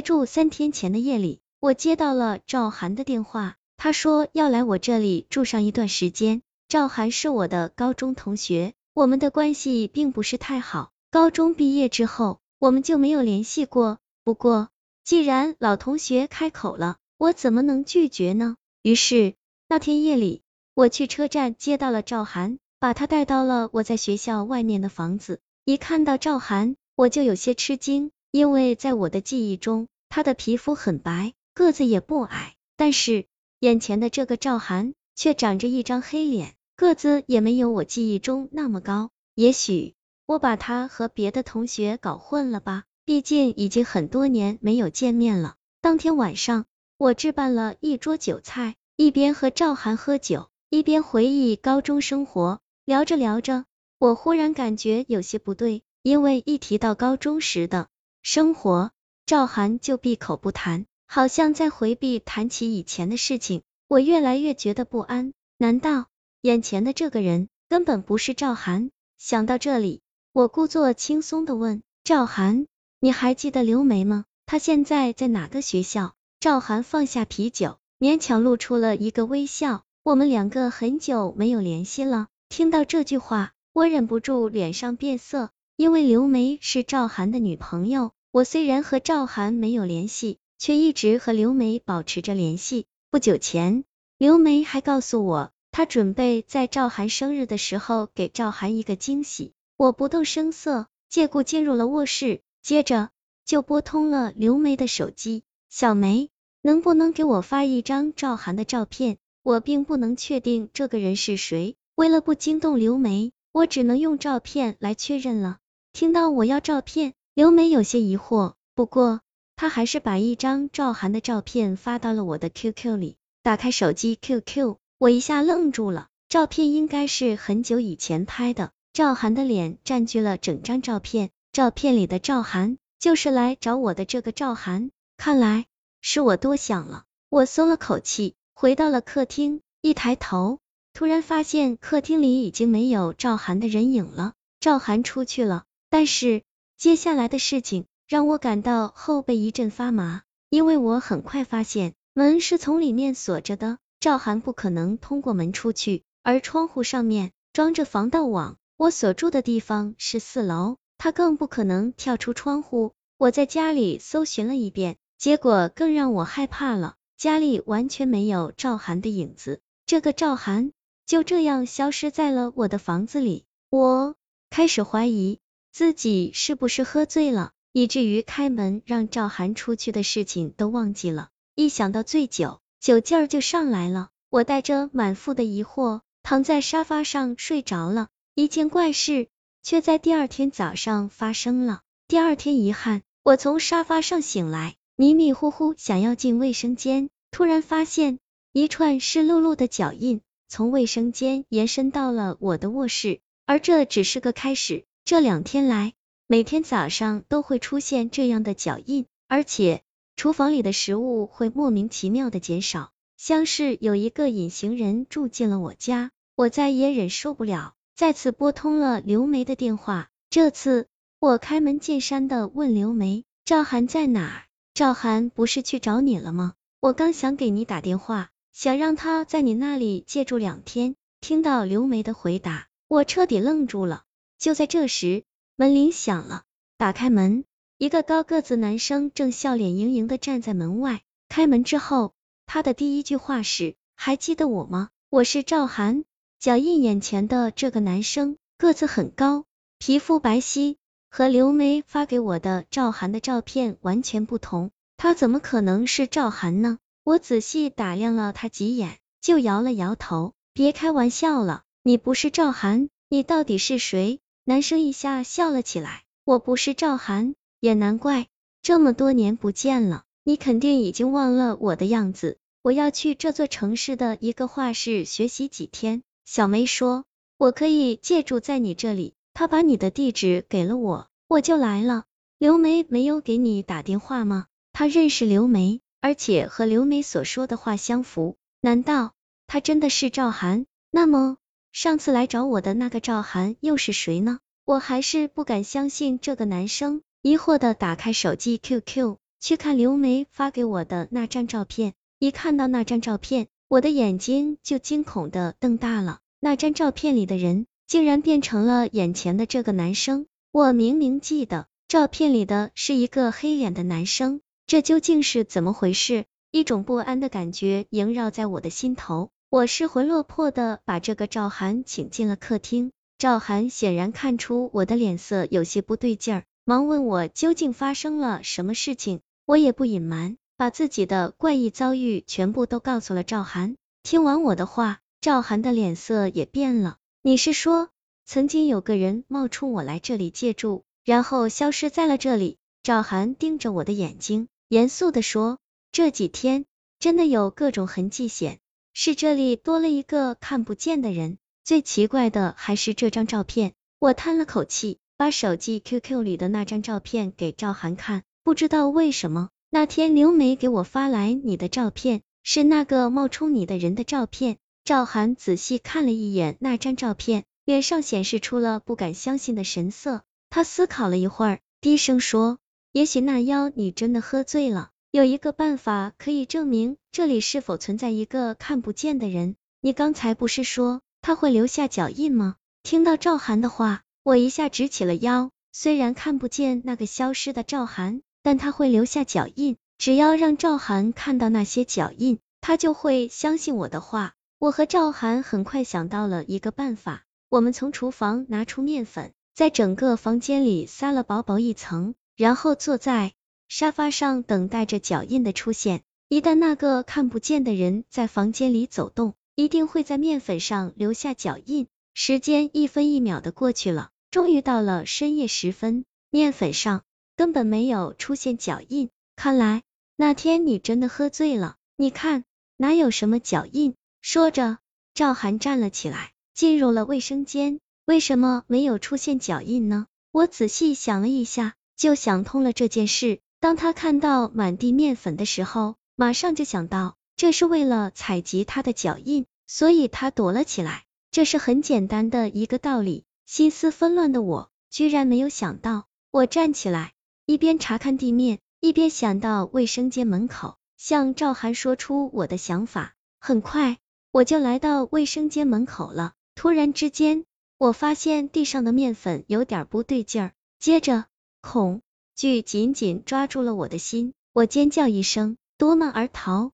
住三天前的夜里，我接到了赵涵的电话，他说要来我这里住上一段时间。赵涵是我的高中同学，我们的关系并不是太好。高中毕业之后，我们就没有联系过。不过，既然老同学开口了，我怎么能拒绝呢？于是那天夜里，我去车站接到了赵涵，把他带到了我在学校外面的房子。一看到赵涵，我就有些吃惊，因为在我的记忆中，他的皮肤很白，个子也不矮，但是眼前的这个赵涵却长着一张黑脸，个子也没有我记忆中那么高。也许我把他和别的同学搞混了吧，毕竟已经很多年没有见面了。当天晚上，我置办了一桌酒菜，一边和赵涵喝酒，一边回忆高中生活。聊着聊着，我忽然感觉有些不对，因为一提到高中时的生活，赵涵就闭口不谈，好像在回避谈起以前的事情。我越来越觉得不安，难道眼前的这个人根本不是赵涵？想到这里，我故作轻松的问赵涵：“你还记得刘梅吗？她现在在哪个学校？”赵涵放下啤酒，勉强露出了一个微笑。我们两个很久没有联系了。听到这句话，我忍不住脸上变色，因为刘梅是赵涵的女朋友。我虽然和赵涵没有联系，却一直和刘梅保持着联系。不久前，刘梅还告诉我，她准备在赵涵生日的时候给赵涵一个惊喜。我不动声色，借故进入了卧室，接着就拨通了刘梅的手机。小梅，能不能给我发一张赵涵的照片？我并不能确定这个人是谁。为了不惊动刘梅，我只能用照片来确认了。听到我要照片，刘梅有些疑惑，不过她还是把一张赵涵的照片发到了我的 QQ 里。打开手机 QQ，我一下愣住了，照片应该是很久以前拍的，赵涵的脸占据了整张照片，照片里的赵涵就是来找我的这个赵涵，看来是我多想了。我松了口气，回到了客厅，一抬头。突然发现客厅里已经没有赵涵的人影了，赵涵出去了。但是接下来的事情让我感到后背一阵发麻，因为我很快发现门是从里面锁着的，赵涵不可能通过门出去，而窗户上面装着防盗网，我所住的地方是四楼，他更不可能跳出窗户。我在家里搜寻了一遍，结果更让我害怕了，家里完全没有赵涵的影子，这个赵涵。就这样消失在了我的房子里，我开始怀疑自己是不是喝醉了，以至于开门让赵涵出去的事情都忘记了。一想到醉酒，酒劲儿就上来了。我带着满腹的疑惑躺在沙发上睡着了。一件怪事却在第二天早上发生了。第二天遗憾，我从沙发上醒来，迷迷糊糊想要进卫生间，突然发现一串湿漉漉的脚印。从卫生间延伸到了我的卧室，而这只是个开始。这两天来，每天早上都会出现这样的脚印，而且厨房里的食物会莫名其妙的减少，像是有一个隐形人住进了我家。我再也忍受不了，再次拨通了刘梅的电话。这次我开门见山的问刘梅：“赵涵在哪？赵涵不是去找你了吗？我刚想给你打电话。”想让他在你那里借住两天。听到刘梅的回答，我彻底愣住了。就在这时，门铃响了。打开门，一个高个子男生正笑脸盈盈的站在门外。开门之后，他的第一句话是：“还记得我吗？我是赵涵。”脚印眼前的这个男生个子很高，皮肤白皙，和刘梅发给我的赵涵的照片完全不同。他怎么可能是赵涵呢？我仔细打量了他几眼，就摇了摇头，别开玩笑了，你不是赵涵，你到底是谁？男生一下笑了起来，我不是赵涵，也难怪，这么多年不见了，你肯定已经忘了我的样子。我要去这座城市的一个画室学习几天，小梅说，我可以借住在你这里，她把你的地址给了我，我就来了。刘梅没有给你打电话吗？她认识刘梅。而且和刘梅所说的话相符，难道他真的是赵涵？那么上次来找我的那个赵涵又是谁呢？我还是不敢相信这个男生，疑惑的打开手机 QQ，去看刘梅发给我的那张照片。一看到那张照片，我的眼睛就惊恐的瞪大了。那张照片里的人，竟然变成了眼前的这个男生。我明明记得照片里的是一个黑脸的男生，这究竟是怎么回事？一种不安的感觉萦绕在我的心头。我失魂落魄的把这个赵涵请进了客厅。赵涵显然看出我的脸色有些不对劲儿，忙问我究竟发生了什么事情。我也不隐瞒，把自己的怪异遭遇全部都告诉了赵涵。听完我的话，赵涵的脸色也变了。你是说？曾经有个人冒充我来这里借住，然后消失在了这里。赵涵盯着我的眼睛，严肃的说：“这几天真的有各种痕迹显是这里多了一个看不见的人。最奇怪的还是这张照片。”我叹了口气，把手机 QQ 里的那张照片给赵涵看。不知道为什么，那天刘梅给我发来你的照片，是那个冒充你的人的照片。赵涵仔细看了一眼那张照片。脸上显示出了不敢相信的神色，他思考了一会儿，低声说：“也许那妖你真的喝醉了，有一个办法可以证明这里是否存在一个看不见的人。你刚才不是说他会留下脚印吗？”听到赵涵的话，我一下直起了腰。虽然看不见那个消失的赵涵，但他会留下脚印，只要让赵涵看到那些脚印，他就会相信我的话。我和赵涵很快想到了一个办法。我们从厨房拿出面粉，在整个房间里撒了薄薄一层，然后坐在沙发上等待着脚印的出现。一旦那个看不见的人在房间里走动，一定会在面粉上留下脚印。时间一分一秒的过去了，终于到了深夜时分，面粉上根本没有出现脚印。看来那天你真的喝醉了。你看，哪有什么脚印？说着，赵涵站了起来。进入了卫生间，为什么没有出现脚印呢？我仔细想了一下，就想通了这件事。当他看到满地面粉的时候，马上就想到这是为了采集他的脚印，所以他躲了起来。这是很简单的一个道理。心思纷乱的我，居然没有想到。我站起来，一边查看地面，一边想到卫生间门口，向赵涵说出我的想法。很快，我就来到卫生间门口了。突然之间，我发现地上的面粉有点不对劲儿，接着恐剧紧紧抓住了我的心，我尖叫一声，夺门而逃。